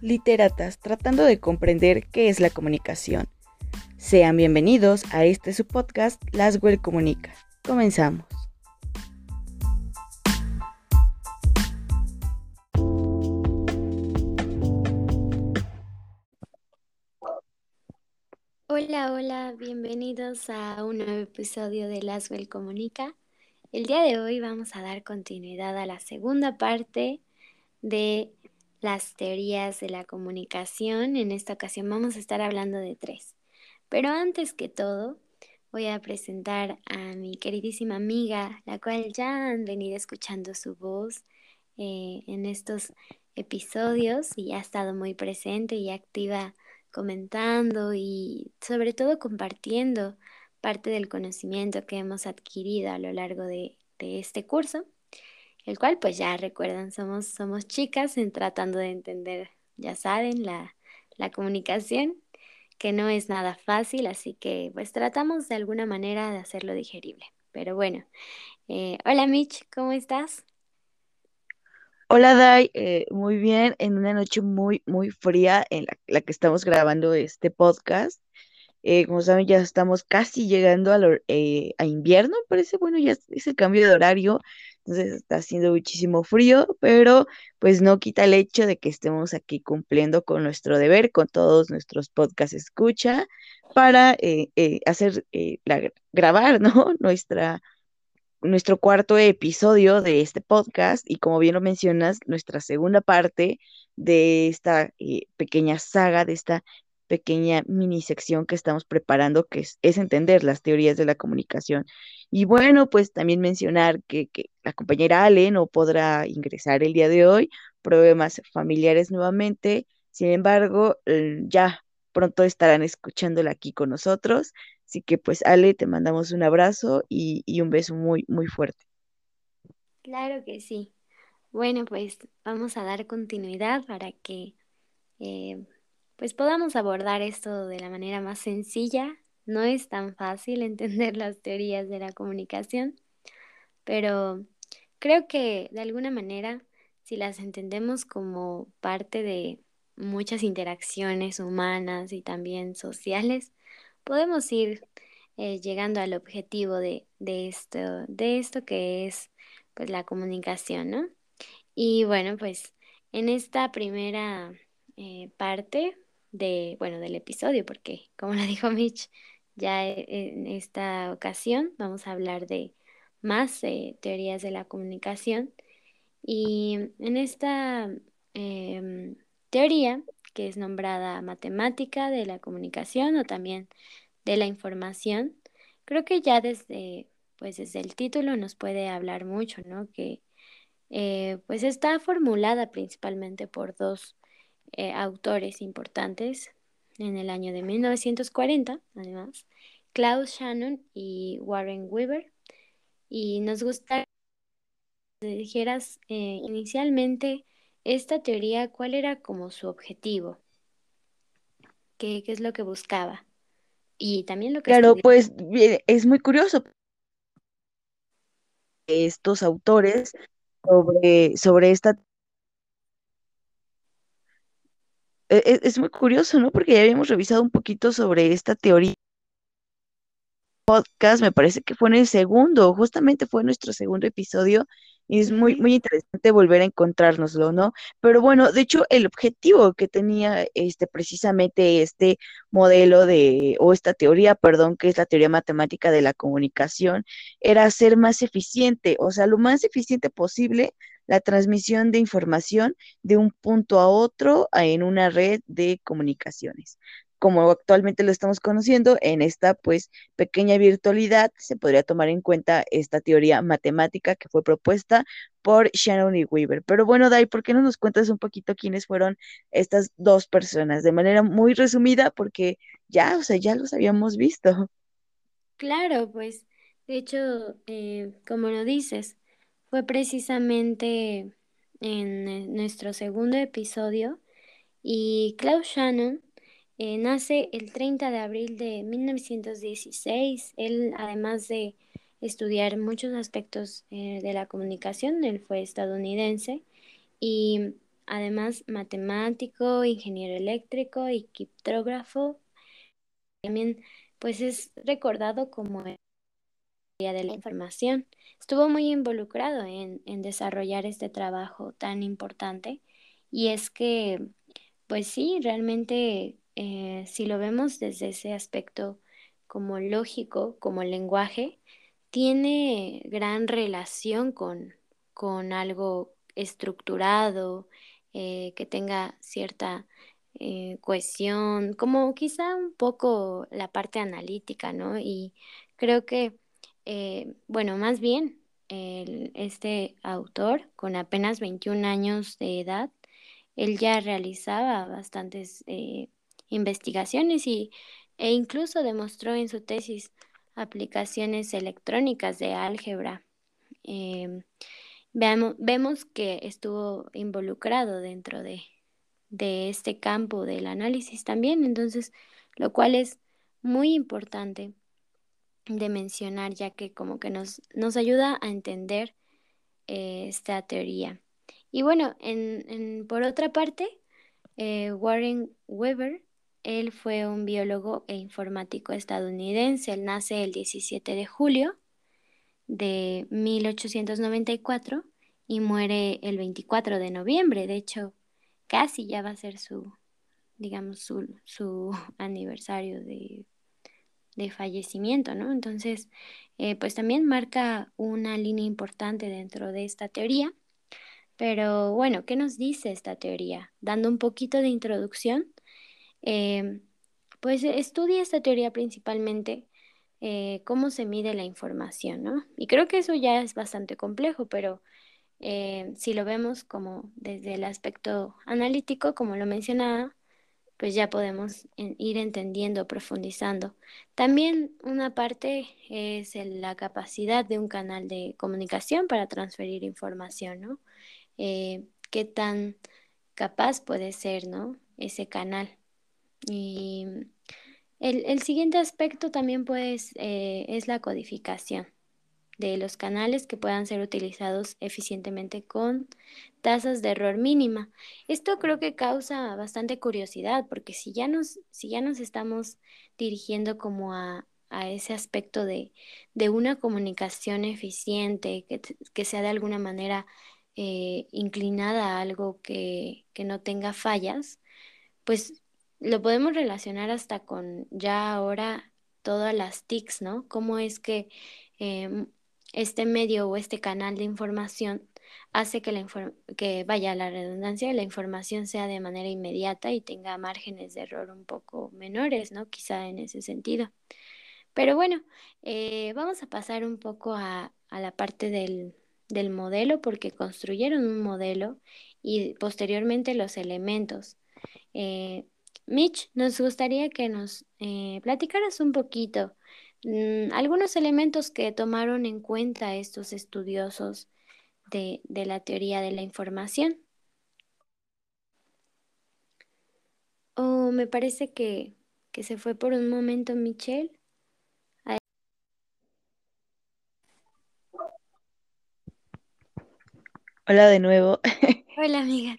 literatas tratando de comprender qué es la comunicación. Sean bienvenidos a este su podcast Laswell Comunica. Comenzamos. Hola, hola, bienvenidos a un nuevo episodio de Laswell Comunica. El día de hoy vamos a dar continuidad a la segunda parte de las teorías de la comunicación. En esta ocasión vamos a estar hablando de tres. Pero antes que todo, voy a presentar a mi queridísima amiga, la cual ya han venido escuchando su voz eh, en estos episodios y ha estado muy presente y activa comentando y sobre todo compartiendo parte del conocimiento que hemos adquirido a lo largo de, este curso, el cual pues ya recuerdan, somos, somos chicas en tratando de entender, ya saben, la, la comunicación, que no es nada fácil, así que pues tratamos de alguna manera de hacerlo digerible. Pero bueno, eh, hola Mitch, ¿cómo estás? Hola Dai, eh, muy bien, en una noche muy, muy fría en la, que estamos grabando este podcast. Eh, como saben, ya estamos casi llegando a, eh, a invierno, parece, bueno, ya es, el cambio de horario, entonces está haciendo muchísimo frío, pero pues no quita el hecho de que estemos aquí cumpliendo con nuestro deber, con todos nuestros podcasts escucha, para hacer, la, grabar, ¿no? Nuestra nuestro cuarto episodio de este podcast y como bien lo mencionas, nuestra segunda parte de esta eh, pequeña saga, de esta pequeña mini sección que estamos preparando, que es, entender las teorías de la comunicación. Y bueno, pues también mencionar que, la compañera Ale no podrá ingresar el día de hoy, problemas familiares nuevamente, sin embargo, ya pronto estarán escuchándola aquí con nosotros. Así que pues Ale, te mandamos un abrazo y, un beso muy, muy fuerte. Claro que sí. Bueno, pues vamos a dar continuidad para que eh, pues podamos abordar esto de la manera más sencilla. No es tan fácil entender las teorías de la comunicación, pero creo que de alguna manera, si las entendemos como parte de muchas interacciones humanas y también sociales, podemos ir eh, llegando al objetivo de, esto, de esto que es pues la comunicación, ¿no? Y bueno, pues en esta primera eh, parte de, bueno, del episodio, porque como lo dijo Mitch, ya e, en esta ocasión vamos a hablar de más eh, teorías de la comunicación. Y en esta em, teoría que es nombrada matemática de la comunicación o también de la información. Creo que ya desde, pues desde el título nos puede hablar mucho, ¿no? Que eh, pues está formulada principalmente por dos eh, autores importantes en el año de 1940, además, Klaus Shannon y Warren Weaver. Y nos gusta que dijeras eh, inicialmente esta teoría, ¿cuál era como su objetivo? ¿Qué, es lo que buscaba? Y también lo que... Claro, pues es muy curioso. Estos autores sobre, sobre esta... E, e, es muy curioso, ¿no? Porque ya habíamos revisado un poquito sobre esta teoría podcast, me parece que fue en el segundo, justamente fue nuestro segundo episodio, y es muy, muy interesante volver a encontrárnoslo, ¿no? Pero bueno, de hecho, el objetivo que tenía este precisamente este modelo de, o esta teoría, perdón, que es la teoría matemática de la comunicación, era ser más eficiente, o sea, lo más eficiente posible la transmisión de información de un punto a otro en una red de comunicaciones como actualmente lo estamos conociendo, en esta pues pequeña virtualidad se podría tomar en cuenta esta teoría matemática que fue propuesta por Shannon y Weaver. Pero bueno, Dai, ¿por qué no nos cuentas un poquito quiénes fueron estas dos personas? De manera muy resumida, porque ya, o sea, ya los habíamos visto. Claro, pues, de hecho, eh, como lo dices, fue precisamente en eh, nuestro segundo episodio y Klaus Shannon eh, nace el 30 de abril de 1916. Él, además de estudiar muchos aspectos eh, de la comunicación, él fue estadounidense y además matemático, ingeniero eléctrico y criptógrafo. También pues es recordado como de la información. Estuvo muy involucrado en, en desarrollar este trabajo tan importante y es que pues sí, realmente eh, si lo vemos desde ese aspecto como lógico, como lenguaje, tiene gran relación con, con algo estructurado, eh, que tenga cierta eh, cohesión, como quizá un poco la parte analítica, ¿no? Y creo que, bueno, más bien, este autor, con apenas 21 años de edad, él ya realizaba bastantes eh, investigaciones y, e incluso demostró en su tesis aplicaciones electrónicas de álgebra. Em, vemos que estuvo involucrado dentro de, de este campo del análisis también, entonces, lo cual es muy importante de mencionar, ya que como que nos, nos ayuda a entender eh, esta teoría. Y bueno, en, por otra parte, eh, Warren Weber, él fue un biólogo e informático estadounidense. Él nace el 17 de julio de 1894 y muere el 24 de noviembre. De hecho, casi ya va a ser su, digamos, su, su aniversario de, de, fallecimiento, ¿no? Entonces, eh, pues también marca una línea importante dentro de esta teoría. Pero bueno, ¿qué nos dice esta teoría? Dando un poquito de introducción, em, pues estudia esta teoría principalmente eh, cómo se mide la información, ¿no? Y creo que eso ya es bastante complejo, pero eh, si lo vemos como desde el aspecto analítico, como lo mencionaba, pues ya podemos ir entendiendo, profundizando. También una parte es la capacidad de un canal de comunicación para transferir información, ¿no? Eh, qué tan capaz puede ser, ¿no? Ese canal. Y el, siguiente aspecto también pues, es la codificación de los canales que puedan ser utilizados eficientemente con tasas de error mínima. Esto creo que causa bastante curiosidad porque si ya nos, si ya nos estamos dirigiendo como a, ese aspecto de, una comunicación eficiente, que, que sea de alguna manera eh, inclinada a algo que, no tenga fallas, pues lo podemos relacionar hasta con ya ahora todas las TICs, ¿no? Cómo es que em, este medio o este canal de información hace que, la que vaya la redundancia, la información sea de manera inmediata y tenga márgenes de error un poco menores, ¿no? Quizá en ese sentido. Pero bueno, eh, vamos a pasar un poco a la parte del, del modelo porque construyeron un modelo y posteriormente los elementos. Eh, Mitch, nos gustaría que nos eh, platicaras un poquito algunos elementos que tomaron en cuenta estos estudiosos de, la teoría de la información. Oh, me parece que, que se fue por un momento Michelle. Hola de nuevo. Hola, amiga.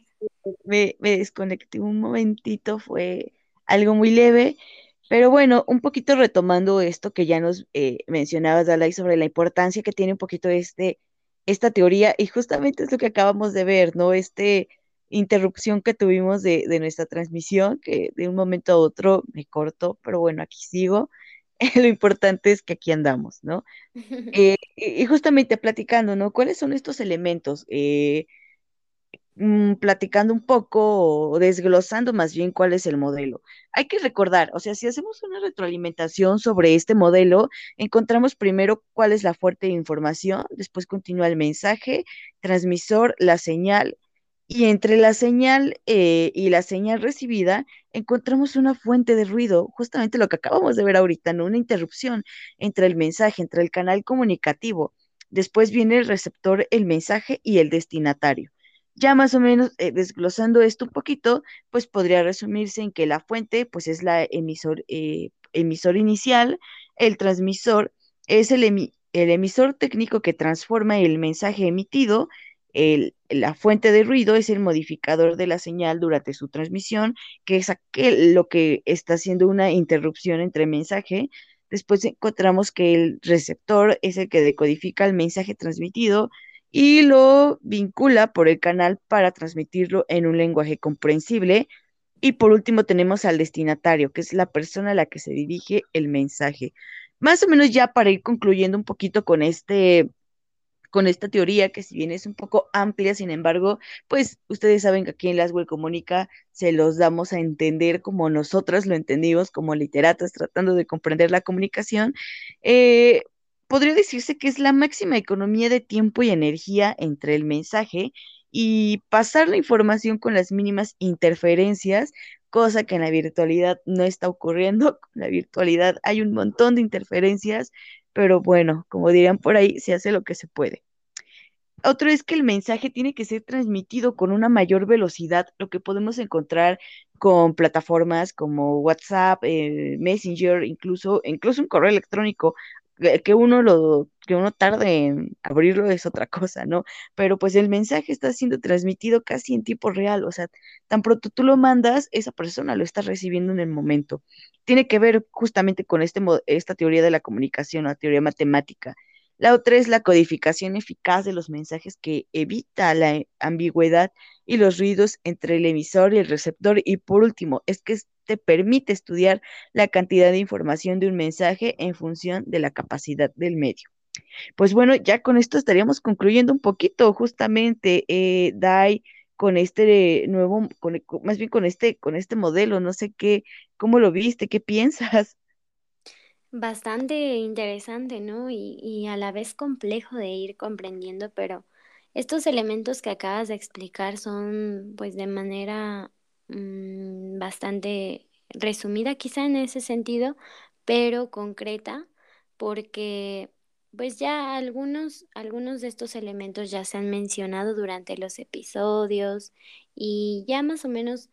Me, desconecté un momentito, fue algo muy leve, pero bueno, un poquito retomando esto que ya nos eh, mencionabas, Dalai, sobre la importancia que tiene un poquito este, esta teoría, y justamente es lo que acabamos de ver, ¿no? Este interrupción que tuvimos de, de nuestra transmisión, que de un momento a otro me cortó, pero bueno, aquí sigo. lo importante es que aquí andamos, ¿no? Eh, y justamente platicando, ¿no? ¿Cuáles son estos elementos? Eh, mm, platicando un poco o desglosando más bien cuál es el modelo. Hay que recordar, o sea, si hacemos una retroalimentación sobre este modelo, encontramos primero cuál es la fuente de información, después continúa el mensaje, transmisor, la señal, y entre la señal eh, y la señal recibida encontramos una fuente de ruido, justamente lo que acabamos de ver ahorita, ¿no? Una interrupción entre el mensaje, entre el canal comunicativo. Después viene el receptor, el mensaje y el destinatario. Ya más o menos eh, desglosando esto un poquito, pues podría resumirse en que la fuente, pues es la emisor, eh, emisor inicial, el transmisor es el, el emisor técnico que transforma el mensaje emitido la fuente de ruido es el modificador de la señal durante su transmisión, que es aquel, lo que está haciendo una interrupción entre mensaje. Después encontramos que el receptor es el que decodifica el mensaje transmitido y lo vincula por el canal para transmitirlo en un lenguaje comprensible. Y por último tenemos al destinatario, que es la persona a la que se dirige el mensaje. Más o menos ya para ir concluyendo un poquito con este con esta teoría que si bien es un poco amplia, sin embargo, pues ustedes saben que aquí en Laswell Comunica se los damos a entender como nosotras lo entendimos como literatas tratando de comprender la comunicación. Eh, podría decirse que es la máxima economía de tiempo y energía entre el mensaje y pasar la información con las mínimas interferencias, cosa que en la virtualidad no está ocurriendo. En la virtualidad hay un montón de interferencias, pero bueno, como dirían por ahí, se hace lo que se puede. Otro es que el mensaje tiene que ser transmitido con una mayor velocidad, lo que podemos encontrar con plataformas como WhatsApp, eh, Messenger, incluso, incluso un correo electrónico, que uno lo, que uno tarde en abrirlo es otra cosa, ¿no? Pero pues el mensaje está siendo transmitido casi en tiempo real, o sea, tan pronto tú lo mandas, esa persona lo está recibiendo en el momento. Tiene que ver justamente con este, esta teoría de la comunicación, la teoría matemática. La otra es la codificación eficaz de los mensajes que evita la ambigüedad y los ruidos entre el emisor y el receptor. Y por último, es que te permite estudiar la cantidad de información de un mensaje en función de la capacidad del medio. Pues bueno, ya con esto estaríamos concluyendo un poquito justamente, eh, Dai, con este nuevo, más bien con este, con este modelo, no sé qué, cómo lo viste, qué piensas. Bastante interesante, ¿no? Y, y a la vez complejo de ir comprendiendo, pero estos elementos que acabas de explicar son, pues, de manera mm, bastante resumida, quizá en ese sentido, pero concreta, porque pues ya algunos, algunos de estos elementos ya se han mencionado durante los episodios y ya más o menos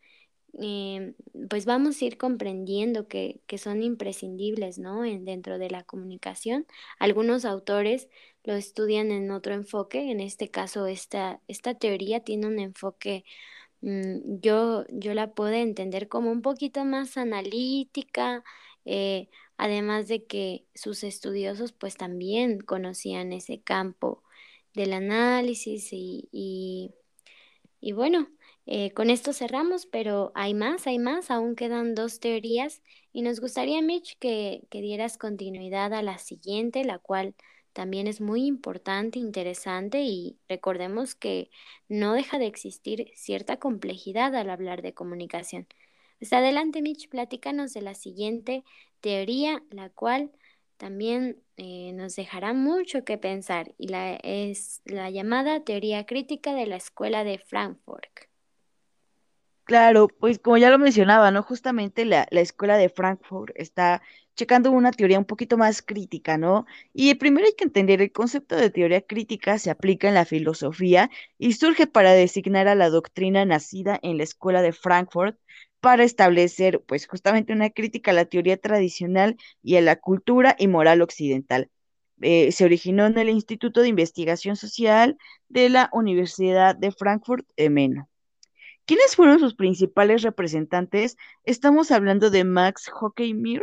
eh, pues vamos a ir comprendiendo que, que son imprescindibles, ¿no? En, dentro de la comunicación. Algunos autores lo estudian en otro enfoque, en este caso esta, esta teoría tiene un enfoque, mm, yo, yo la puedo entender como un poquito más analítica, eh, además de que sus estudiosos pues también conocían ese campo del análisis y, y, y bueno, eh, con esto cerramos, pero hay más, hay más, aún quedan dos teorías y nos gustaría, Mitch, que, que dieras continuidad a la siguiente, la cual también es muy importante, interesante y recordemos que no deja de existir cierta complejidad al hablar de comunicación. Pues adelante, Mitch, platícanos de la siguiente teoría, la cual también eh, nos dejará mucho que pensar y la, es la llamada teoría crítica de la escuela de Frankfurt. Claro, pues como ya lo mencionaba, ¿no? Justamente la, la escuela de Frankfurt está checando una teoría un poquito más crítica, ¿no? Y primero hay que entender, el concepto de teoría crítica se aplica en la filosofía y surge para designar a la doctrina nacida en la escuela de Frankfurt para establecer, pues justamente una crítica a la teoría tradicional y a la cultura y moral occidental. Eh, se originó en el Instituto de Investigación Social de la Universidad de Frankfurt, Meno. ¿Quiénes fueron sus principales representantes? Estamos hablando de Max Hockenheim.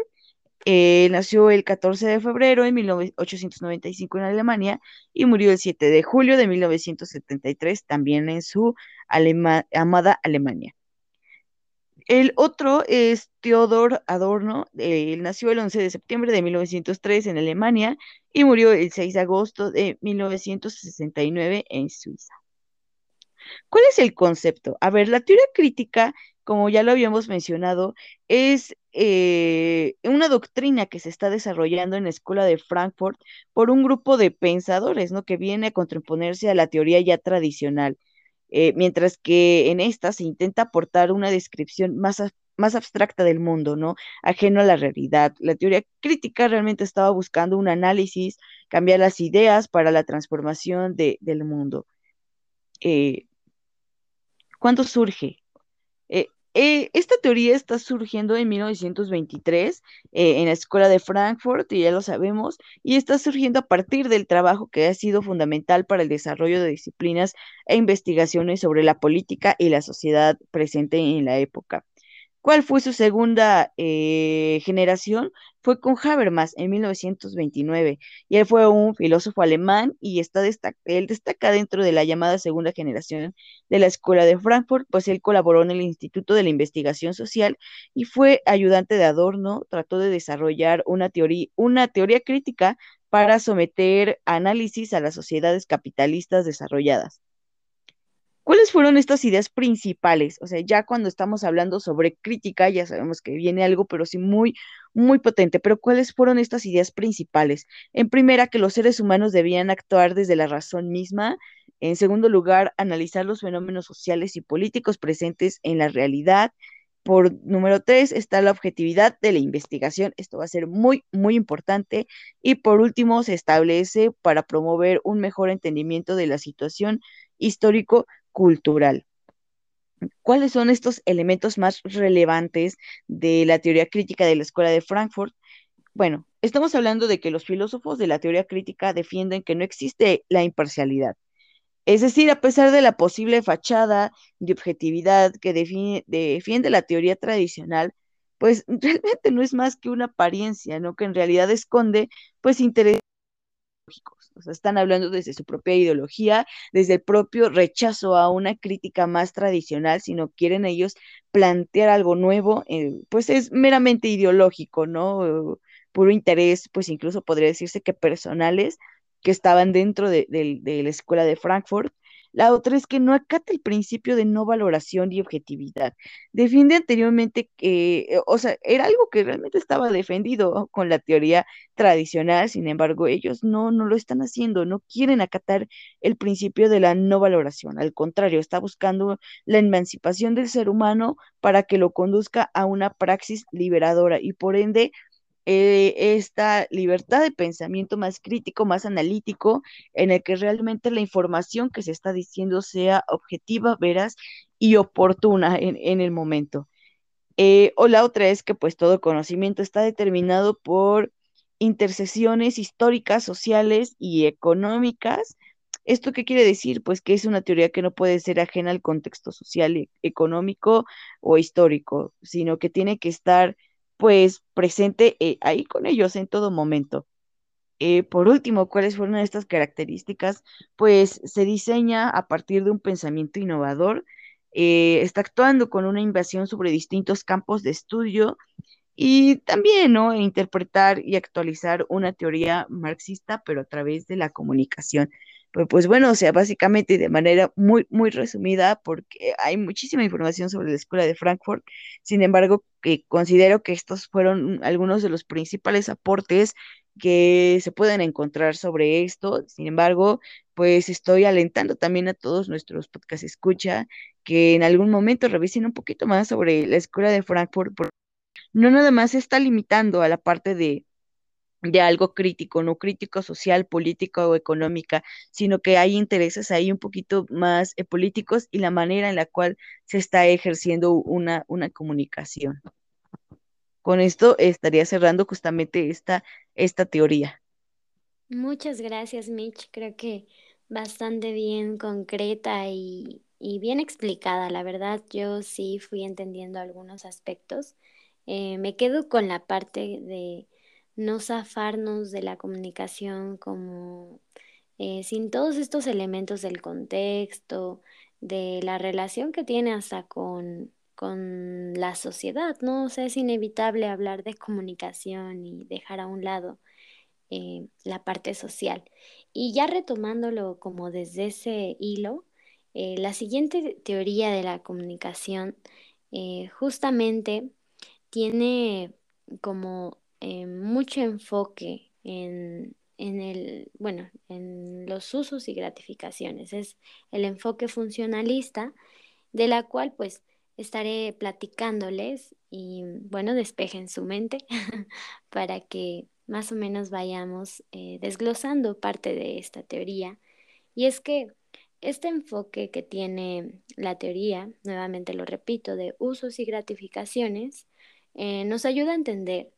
Eh, nació el 14 de febrero de 1895 en Alemania y murió el 7 de julio de 1973 también en su amada Alemania. El otro es Theodor Adorno, él nació el 11 de septiembre de 1903 en Alemania y murió el 6 de agosto de 1969 en Suiza. ¿Cuál es el concepto? A ver, la teoría crítica, como ya lo habíamos mencionado, es eh, una doctrina que se está desarrollando en la Escuela de Frankfurt por un grupo de pensadores, ¿no? Que viene a contraponerse a la teoría ya tradicional, eh, mientras que en esta se intenta aportar una descripción más, más abstracta del mundo, ¿no? Ajeno a la realidad. La teoría crítica realmente estaba buscando un análisis, cambiar las ideas para la transformación de, del mundo. Eh, ¿Cuándo surge? Eh, eh, esta teoría está surgiendo en 1923 eh, en la Escuela de Frankfurt, y ya lo sabemos, y está surgiendo a partir del trabajo que ha sido fundamental para el desarrollo de disciplinas e investigaciones sobre la política y la sociedad presente en la época. ¿Cuál fue su segunda eh, generación? Fue con Habermas en 1929 y él fue un filósofo alemán y está él destaca dentro de la llamada segunda generación de la Escuela de Frankfurt, pues él colaboró en el Instituto de la Investigación Social y fue ayudante de Adorno, trató de desarrollar una teoría, una teoría crítica para someter análisis a las sociedades capitalistas desarrolladas. ¿Cuáles fueron estas ideas principales? O sea, ya cuando estamos hablando sobre crítica, ya sabemos que viene algo, pero sí muy, muy potente. Pero ¿cuáles fueron estas ideas principales? En primera, que los seres humanos debían actuar desde la razón misma. En segundo lugar, analizar los fenómenos sociales y políticos presentes en la realidad. Por número tres está la objetividad de la investigación. Esto va a ser muy, muy importante. Y por último, se establece para promover un mejor entendimiento de la situación histórico cultural. ¿Cuáles son estos elementos más relevantes de la teoría crítica de la Escuela de Frankfurt? Bueno, estamos hablando de que los filósofos de la teoría crítica defienden que no existe la imparcialidad. Es decir, a pesar de la posible fachada de objetividad que defiende la teoría tradicional, pues realmente no es más que una apariencia, ¿no? Que en realidad esconde, pues, intereses o sea, están hablando desde su propia ideología, desde el propio rechazo a una crítica más tradicional, si no quieren ellos plantear algo nuevo, eh, pues es meramente ideológico, ¿no? Puro interés, pues incluso podría decirse que personales que estaban dentro de la escuela de Frankfurt la otra es que no acata el principio de no valoración y objetividad. Defiende anteriormente que, eh, o sea, era algo que realmente estaba defendido con la teoría tradicional, sin embargo, ellos no, no lo están haciendo, no quieren acatar el principio de la no valoración. Al contrario, está buscando la emancipación del ser humano para que lo conduzca a una praxis liberadora y por ende eh, esta libertad de pensamiento más crítico, más analítico, en el que realmente la información que se está diciendo sea objetiva, veraz y oportuna en, el momento. Eh, o la otra es que pues todo conocimiento está determinado por intercesiones históricas, sociales y económicas. ¿Esto qué quiere decir? Pues que es una teoría que no puede ser ajena al contexto social, e, económico o histórico, sino que tiene que estar pues presente eh, ahí con ellos en todo momento. Eh, por último, ¿cuáles fueron estas características? Pues se diseña a partir de un pensamiento innovador, eh, está actuando con una invasión sobre distintos campos de estudio y también, ¿no? Interpretar y actualizar una teoría marxista, pero a través de la comunicación. Pues bueno, o sea, básicamente de manera muy, muy resumida, porque hay muchísima información sobre la Escuela de Frankfurt, sin embargo, que considero que estos fueron algunos de los principales aportes que se pueden encontrar sobre esto. Sin embargo, pues estoy alentando también a todos nuestros podcast escucha que en algún momento revisen un poquito más sobre la Escuela de Frankfurt, no nada más se está limitando a la parte de de algo crítico, no crítico social, político o económica, sino que hay intereses ahí un poquito más eh, políticos y la manera en la cual se está ejerciendo una, una comunicación. Con esto estaría cerrando justamente esta, esta teoría. Muchas gracias, Mitch. Creo que bastante bien concreta y, y bien explicada. La verdad, yo sí fui entendiendo algunos aspectos. Eh, me quedo con la parte de no zafarnos de la comunicación como eh, sin todos estos elementos del contexto, de la relación que tiene hasta con, con la sociedad, ¿no? O sea, es inevitable hablar de comunicación y dejar a un lado eh, la parte social. Y ya retomándolo como desde ese hilo, eh, la siguiente teoría de la comunicación justamente tiene como eh, mucho enfoque en, en el, bueno, en los usos y gratificaciones. Es el enfoque funcionalista de la cual pues estaré platicándoles y bueno, despejen su mente para que más o menos vayamos eh, desglosando parte de esta teoría. Y es que este enfoque que tiene la teoría, nuevamente lo repito, de usos y gratificaciones, eh, nos ayuda a entender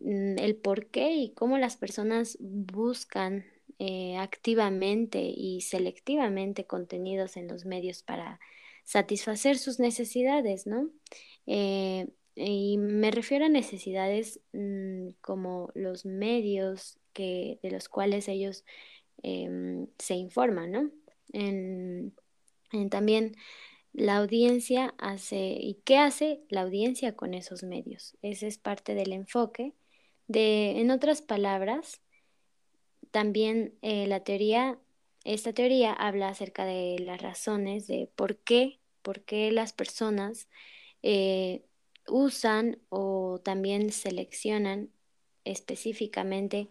el por qué y cómo las personas buscan eh, activamente y selectivamente contenidos en los medios para satisfacer sus necesidades, ¿no? Eh, y me refiero a necesidades mm, como los medios que, de los cuales ellos em, se informan, ¿no? también la audiencia hace, ¿y qué hace la audiencia con esos medios? Ese es parte del enfoque. De, en otras palabras, también eh, la teoría, esta teoría habla acerca de las razones de por qué, por qué las personas eh, usan o también seleccionan específicamente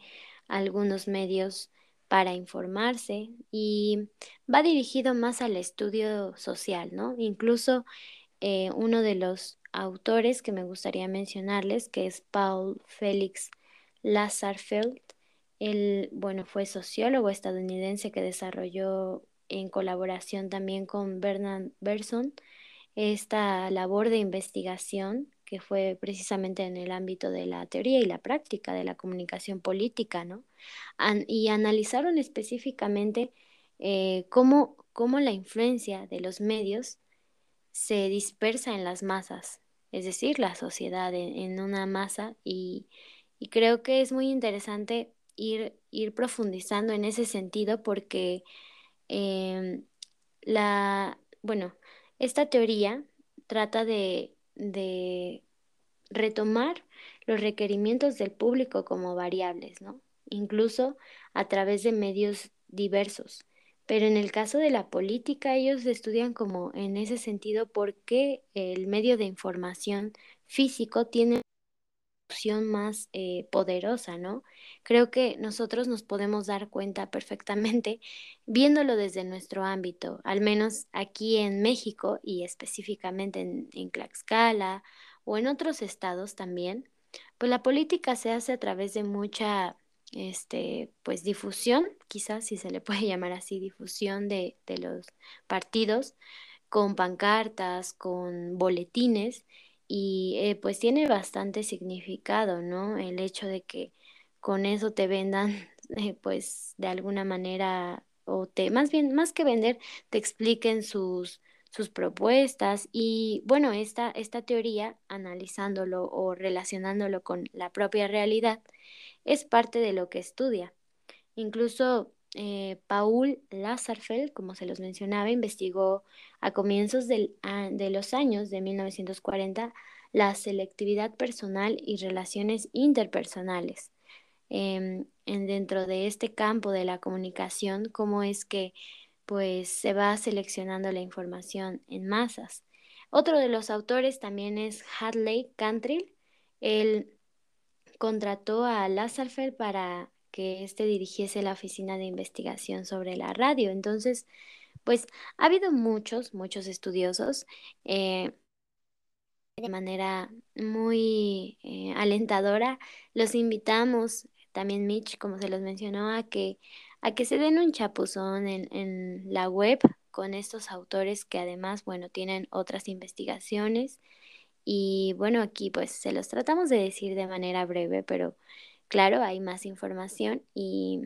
algunos medios para informarse y va dirigido más al estudio social, ¿no? Incluso eh, uno de los autores que me gustaría mencionarles, que es Paul Felix Lazarfeld, él, bueno, fue sociólogo estadounidense que desarrolló en colaboración también con Bernard Berson esta labor de investigación que fue precisamente en el ámbito de la teoría y la práctica de la comunicación política, ¿no? y analizaron específicamente eh, cómo, cómo la influencia de los medios se dispersa en las masas, es decir, la sociedad en, una masa y, creo que es muy interesante ir, ir profundizando en ese sentido porque em, la, bueno, esta teoría trata de, de retomar los requerimientos del público como variables, ¿no? incluso a través de medios diversos. Pero en el caso de la política, ellos estudian como en ese sentido por qué el medio de información físico tiene una opción más eh, poderosa, ¿no? Creo que nosotros nos podemos dar cuenta perfectamente viéndolo desde nuestro ámbito, al menos aquí en México y específicamente en, en Tlaxcala o en otros estados también, pues la política se hace a través de mucha este, pues difusión, quizás si se le puede llamar así, difusión de, de los partidos, con pancartas, con boletines, y eh, pues tiene bastante significado, ¿no? El hecho de que con eso te vendan, eh, pues de alguna manera, o te, más bien, más que vender, te expliquen sus, sus propuestas y bueno, esta, esta teoría, analizándolo o relacionándolo con la propia realidad, es parte de lo que estudia. Incluso eh, Paul Lazarfeld, como se los mencionaba, investigó a comienzos del, de los años de 1940 la selectividad personal y relaciones interpersonales. Em, en, dentro de este campo de la comunicación, cómo es que pues se va seleccionando la información en masas. Otro de los autores también es Hadley Cantrill. Él contrató a Lazarfeld para que éste dirigiese la oficina de investigación sobre la radio. Entonces, pues ha habido muchos, muchos estudiosos eh, de manera muy eh, alentadora. Los invitamos, también Mitch, como se los mencionó, a que, a que se den un chapuzón en, en la web con estos autores que además, bueno, tienen otras investigaciones y bueno, aquí pues se los tratamos de decir de manera breve, pero claro, hay más información. Y,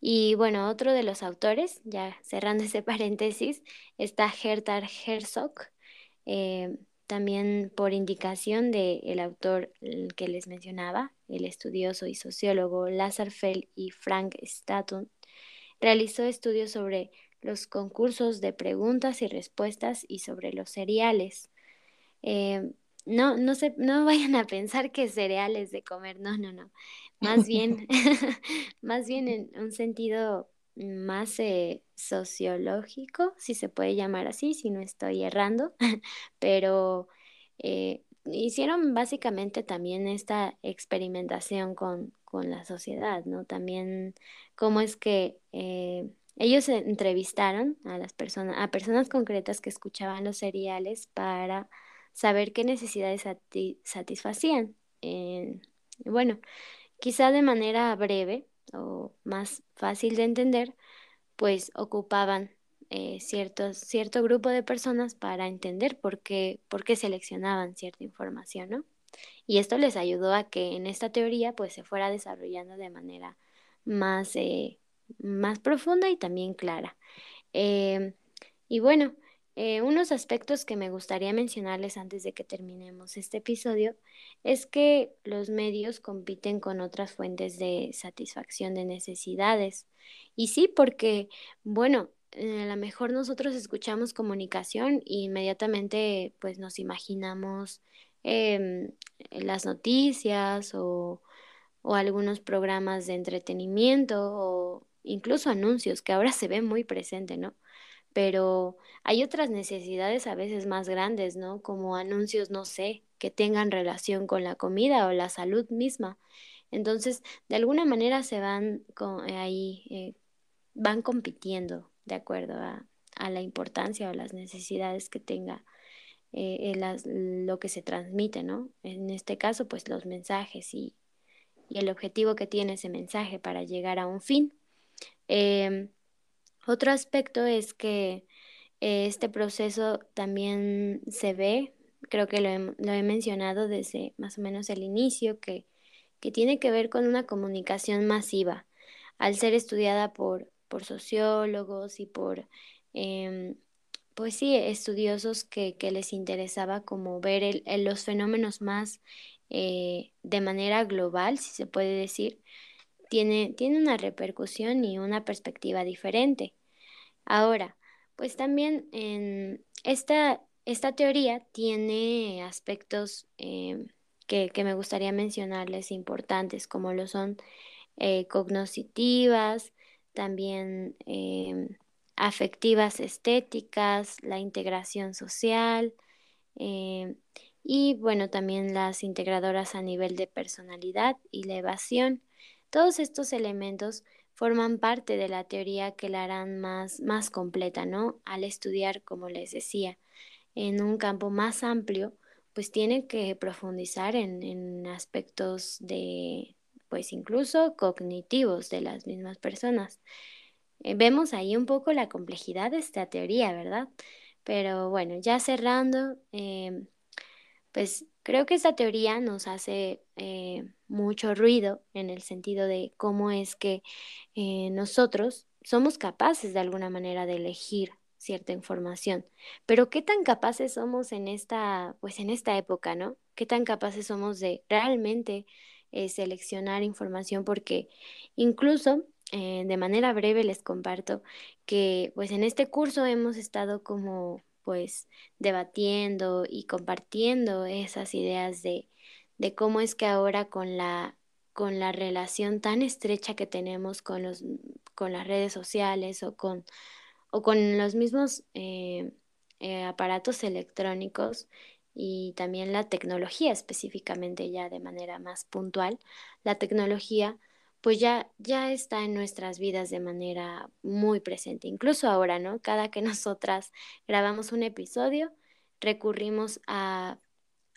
y bueno, otro de los autores, ya cerrando ese paréntesis, está Hertar Herzog, eh, también por indicación del autor que les mencionaba, el estudioso y sociólogo Lazar Fell y Frank Statton, realizó estudios sobre los concursos de preguntas y respuestas y sobre los seriales. Eh, no, no se, no vayan a pensar que cereales de comer, no, no, no. Más bien, más bien en un sentido más eh, sociológico, si se puede llamar así, si no estoy errando, pero eh, hicieron básicamente también esta experimentación con, con, la sociedad, ¿no? También cómo es que ellos entrevistaron a las personas, a personas concretas que escuchaban los cereales para saber qué necesidades satisfacían. bueno, quizá de manera breve o más fácil de entender, pues ocupaban eh, cierto grupo de personas para entender por qué, por qué seleccionaban cierta información, ¿no? Y esto les ayudó a que en esta teoría pues se fuera desarrollando de manera más, eh, más profunda y también clara. Eh, y bueno, eh, unos aspectos que me gustaría mencionarles antes de que terminemos este episodio es que los medios compiten con otras fuentes de satisfacción de necesidades. Y sí, porque, bueno, a lo mejor nosotros escuchamos comunicación e inmediatamente pues nos imaginamos em, las noticias o, o algunos programas de entretenimiento o incluso anuncios que ahora se ven muy presente, ¿no? pero hay otras necesidades a veces más grandes, ¿no? Como anuncios, no sé, que tengan relación con la comida o la salud misma. Entonces, de alguna manera se van con, eh, ahí, eh, van compitiendo de acuerdo a, la importancia o las necesidades que tenga eh, lo que se transmite, ¿no? En este caso, pues los mensajes y, y el objetivo que tiene ese mensaje para llegar a un fin. Em, otro aspecto es que eh, este proceso también se ve, creo que lo he, mencionado desde más o menos el inicio, que, que tiene que ver con una comunicación masiva, al ser estudiada por, por sociólogos y por, em, pues sí, estudiosos que, les interesaba como ver los fenómenos más eh, de manera global, si se puede decir, tiene, tiene una repercusión y una perspectiva diferente. Ahora, pues también en esta, esta teoría tiene aspectos eh, que, me gustaría mencionarles importantes, como lo son eh, también eh, afectivas estéticas, la integración social y bueno, también las integradoras a nivel de personalidad y la evasión. Todos estos elementos forman parte de la teoría que la harán más, más completa, ¿no? Al estudiar, como les decía, en un campo más amplio, pues tiene que profundizar en, aspectos de, pues incluso cognitivos de las mismas personas. Eh, vemos ahí un poco la complejidad de esta teoría, ¿verdad? Pero bueno, ya cerrando, em, pues creo que esta teoría nos hace eh, mucho ruido en el sentido de cómo es que eh, nosotros somos capaces de alguna manera de elegir cierta información. Pero qué tan capaces somos en esta, pues en esta época, ¿no? ¿Qué tan capaces somos de realmente eh, seleccionar información? Porque incluso eh, de manera breve les comparto que pues en este curso hemos estado como pues debatiendo y compartiendo esas ideas de de cómo es que ahora con la, con la relación tan estrecha que tenemos con, los, con las redes sociales o con, o con los mismos eh, aparatos electrónicos y también la tecnología específicamente ya de manera más puntual, la tecnología pues ya, ya está en nuestras vidas de manera muy presente, incluso ahora, ¿no? Cada que nosotras grabamos un episodio, recurrimos a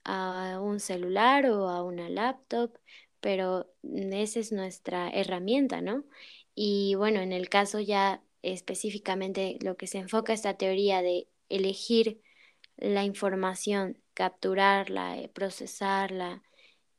a un celular o a una laptop, pero esa es nuestra herramienta, ¿no? Y bueno, en el caso ya específicamente lo que se enfoca esta teoría de elegir la información, capturarla, eh, procesarla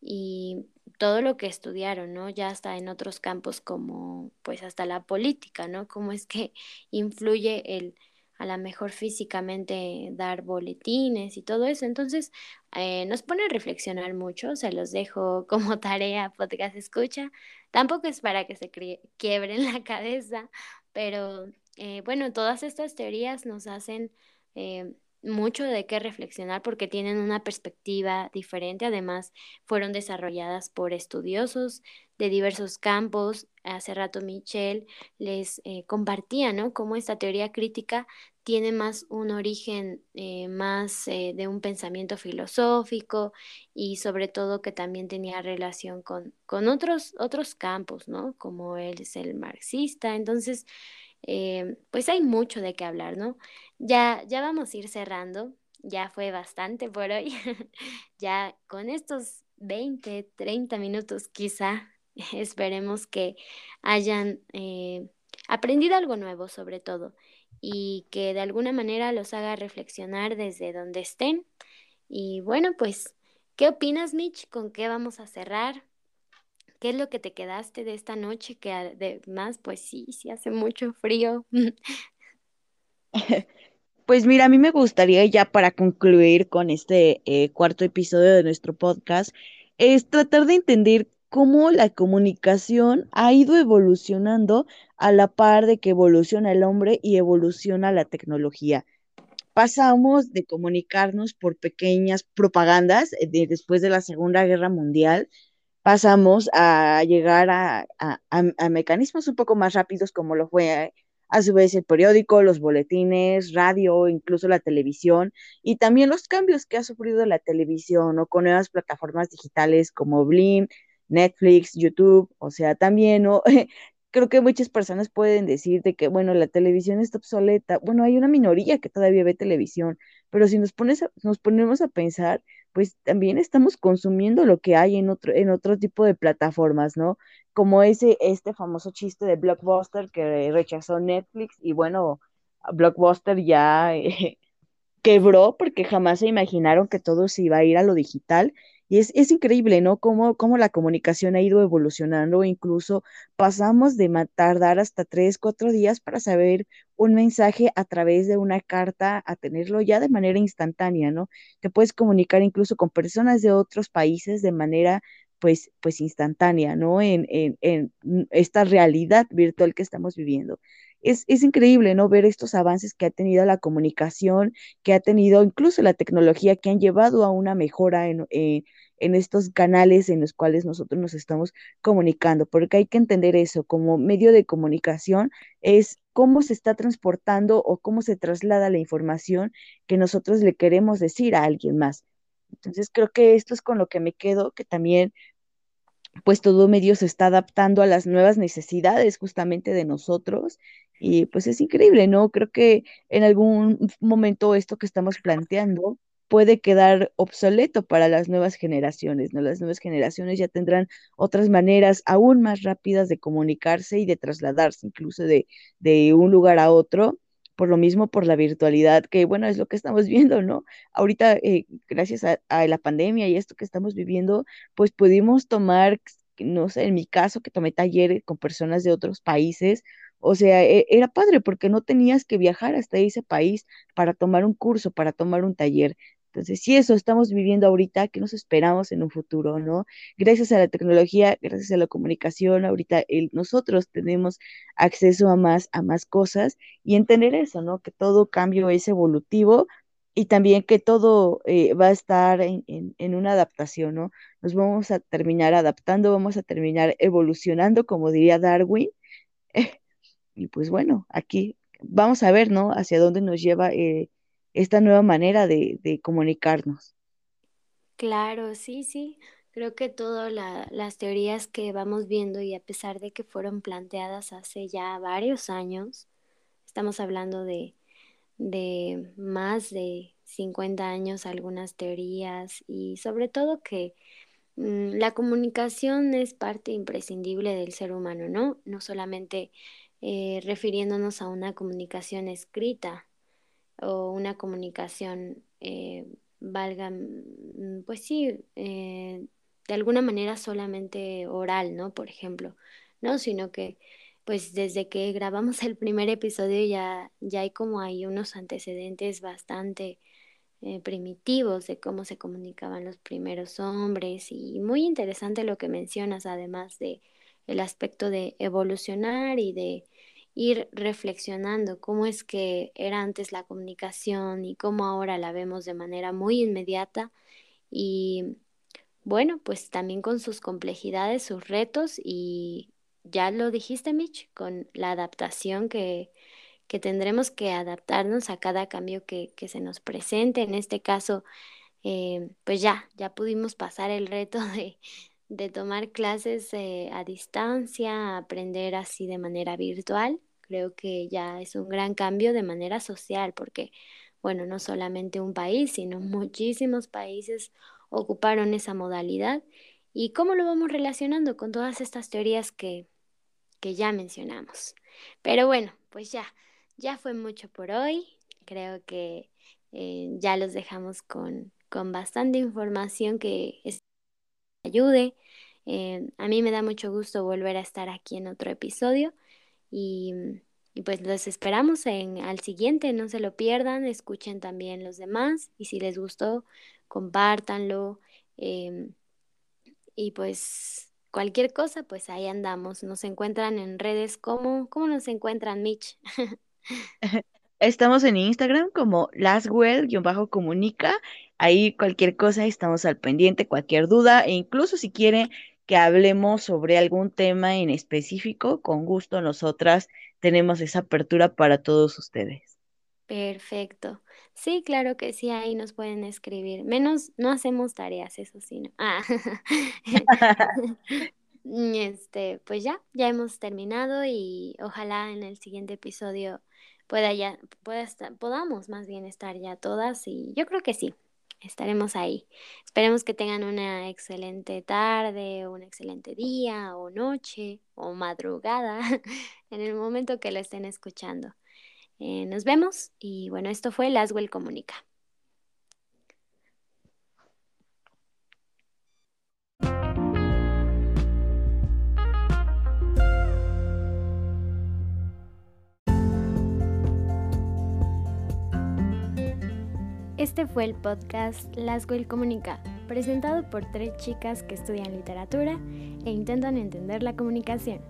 y todo lo que estudiaron, ¿no? Ya está en otros campos como pues hasta la política, ¿no? Cómo es que influye el a lo mejor físicamente dar boletines y todo eso. Entonces, eh, nos pone a reflexionar mucho, se los dejo como tarea, podcast escucha. Tampoco es para que se quiebren la cabeza, pero eh, bueno, todas estas teorías nos hacen eh, mucho de qué reflexionar porque tienen una perspectiva diferente. Además, fueron desarrolladas por estudiosos de diversos campos. Hace rato Michelle les compartía, ¿no? Cómo esta teoría crítica tiene más un origen eh, más eh, de un pensamiento filosófico y sobre todo que también tenía relación con, con otros, otros campos, ¿no? Como él es el marxista. Entonces, eh, pues hay mucho de qué hablar, ¿no? Ya, ya vamos a ir cerrando, ya fue bastante por hoy, ya con estos 20, 30 minutos quizá, esperemos que hayan aprendido algo nuevo sobre todo y que de alguna manera los haga reflexionar desde donde estén. Y bueno, pues, ¿qué opinas, Mitch? ¿Con qué vamos a cerrar? ¿Qué es lo que te quedaste de esta noche? Que además, pues sí, sí hace mucho frío. Pues mira, a mí me gustaría ya para concluir con este eh, cuarto episodio de nuestro podcast, es tratar de entender cómo la comunicación ha ido evolucionando a la par de que evoluciona el hombre y evoluciona la tecnología. Pasamos de comunicarnos por pequeñas propagandas eh, de, después de la Segunda Guerra Mundial pasamos a llegar a, a, a, mecanismos un poco más rápidos como lo fue a su vez el periódico, los boletines, radio, incluso la televisión y también los cambios que ha sufrido la televisión o con nuevas plataformas digitales como Blim, Netflix, YouTube, o sea, también ¿no? creo que muchas personas pueden decir de que, bueno, la televisión está obsoleta. Bueno, hay una minoría que todavía ve televisión, pero si nos, pones nos ponemos a pensar, pues también estamos consumiendo lo que hay en otro, en otro tipo de plataformas, ¿no? Como ese, este famoso chiste de Blockbuster que rechazó Netflix y bueno, Blockbuster ya quebró porque jamás se imaginaron que todo se iba a ir a lo digital y es, es increíble, ¿no? Cómo, cómo la comunicación ha ido evolucionando, incluso pasamos de tardar hasta tres, cuatro días para saber un mensaje a través de una carta a tenerlo ya de manera instantánea, ¿no? Te puedes comunicar incluso con personas de otros países de manera pues, pues instantánea, ¿no? En, en, en esta realidad virtual que estamos viviendo es, es increíble, ¿no? Ver estos avances que ha tenido la comunicación, que ha tenido incluso la tecnología, que han llevado a una mejora en, eh, en estos canales en los cuales nosotros nos estamos comunicando, porque hay que entender eso, como medio de comunicación es cómo se está transportando o cómo se traslada la información que nosotros le queremos decir a alguien más. Entonces creo que esto es con lo que me quedo, que también pues todo medio se está adaptando a las nuevas necesidades justamente de nosotros y pues es increíble, ¿no? Creo que en algún momento esto que estamos planteando puede quedar obsoleto para las nuevas generaciones, ¿no? Las nuevas generaciones ya tendrán otras maneras aún más rápidas de comunicarse y de trasladarse, incluso de, de un lugar a otro, por lo mismo, por la virtualidad, que bueno, es lo que estamos viendo, ¿no? Ahorita, eh, gracias a, la pandemia y esto que estamos viviendo, pues pudimos tomar, no sé, en mi caso, que tomé talleres con personas de otros países, o sea, e, era padre porque no tenías que viajar hasta ese país para tomar un curso, para tomar un taller. Entonces, si eso estamos viviendo ahorita, ¿qué nos esperamos en un futuro, no? Gracias a la tecnología, gracias a la comunicación, ahorita nosotros tenemos acceso a más, a más cosas y entender eso, ¿no? Que todo cambio es evolutivo y también que todo eh, va a estar en, en, en, una adaptación, ¿no? Nos vamos a terminar adaptando, vamos a terminar evolucionando, como diría Darwin. y pues bueno, aquí vamos a ver, ¿no? Hacia dónde nos lleva eh, esta nueva manera de, de, comunicarnos. Claro, sí, sí. Creo que todas la, las teorías que vamos viendo y a pesar de que fueron planteadas hace ya varios años, estamos hablando de, de más de 50 años algunas teorías y sobre todo que mmm, la comunicación es parte imprescindible del ser humano, ¿no? No solamente eh, refiriéndonos a una comunicación escrita o una comunicación, eh, valga, mm, pues sí, eh, de alguna manera solamente oral, ¿no? Por ejemplo, ¿no? Sino que pues desde que grabamos el primer episodio ya, ya hay como hay unos antecedentes bastante eh, primitivos de cómo se comunicaban los primeros hombres y muy interesante lo que mencionas además de el aspecto de evolucionar y de ir reflexionando cómo es que era antes la comunicación y cómo ahora la vemos de manera muy inmediata y bueno, pues también con sus complejidades, sus retos y ya lo dijiste, Mitch, con la adaptación que, que tendremos que adaptarnos a cada cambio que, que se nos presente. En este caso, eh, pues ya, ya pudimos pasar el reto de, de tomar clases eh, a distancia, aprender así de manera virtual. Creo que ya es un gran cambio de manera social porque, bueno, no solamente un país, sino muchísimos países ocuparon esa modalidad. ¿Y cómo lo vamos relacionando con todas estas teorías que, que ya mencionamos? Pero bueno, pues ya, ya fue mucho por hoy. Creo que eh, ya los dejamos con, con bastante información que ayude. Eh, a mí me da mucho gusto volver a estar aquí en otro episodio y, pues los esperamos en, al siguiente, no se lo pierdan, escuchen también los demás y si les gustó, compártanlo. Em, y pues cualquier cosa, pues ahí andamos. Nos encuentran en redes como, ¿cómo nos encuentran, Mitch? Estamos en Instagram como laswell-comunica. Ahí cualquier cosa estamos al pendiente, cualquier duda e incluso si quiere que hablemos sobre algún tema en específico, con gusto nosotras tenemos esa apertura para todos ustedes. Perfecto. Sí, claro que sí, ahí nos pueden escribir. Menos no hacemos tareas, eso sí, ¿no? Ah. Este, pues ya, ya hemos terminado y ojalá en el siguiente episodio pueda ya, pueda estar, podamos más bien estar ya todas y yo creo que sí, estaremos ahí. Esperemos que tengan una excelente tarde, un excelente día o noche o madrugada en el momento que lo estén escuchando. Eh, nos vemos y bueno, esto fue Laswell Comunica. Este fue el podcast Laswell Comunica, presentado por tres chicas que estudian literatura e intentan entender la comunicación.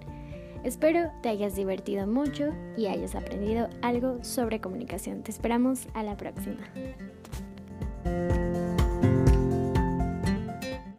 Espero te hayas divertido mucho y hayas aprendido algo sobre comunicación. Te esperamos a la próxima.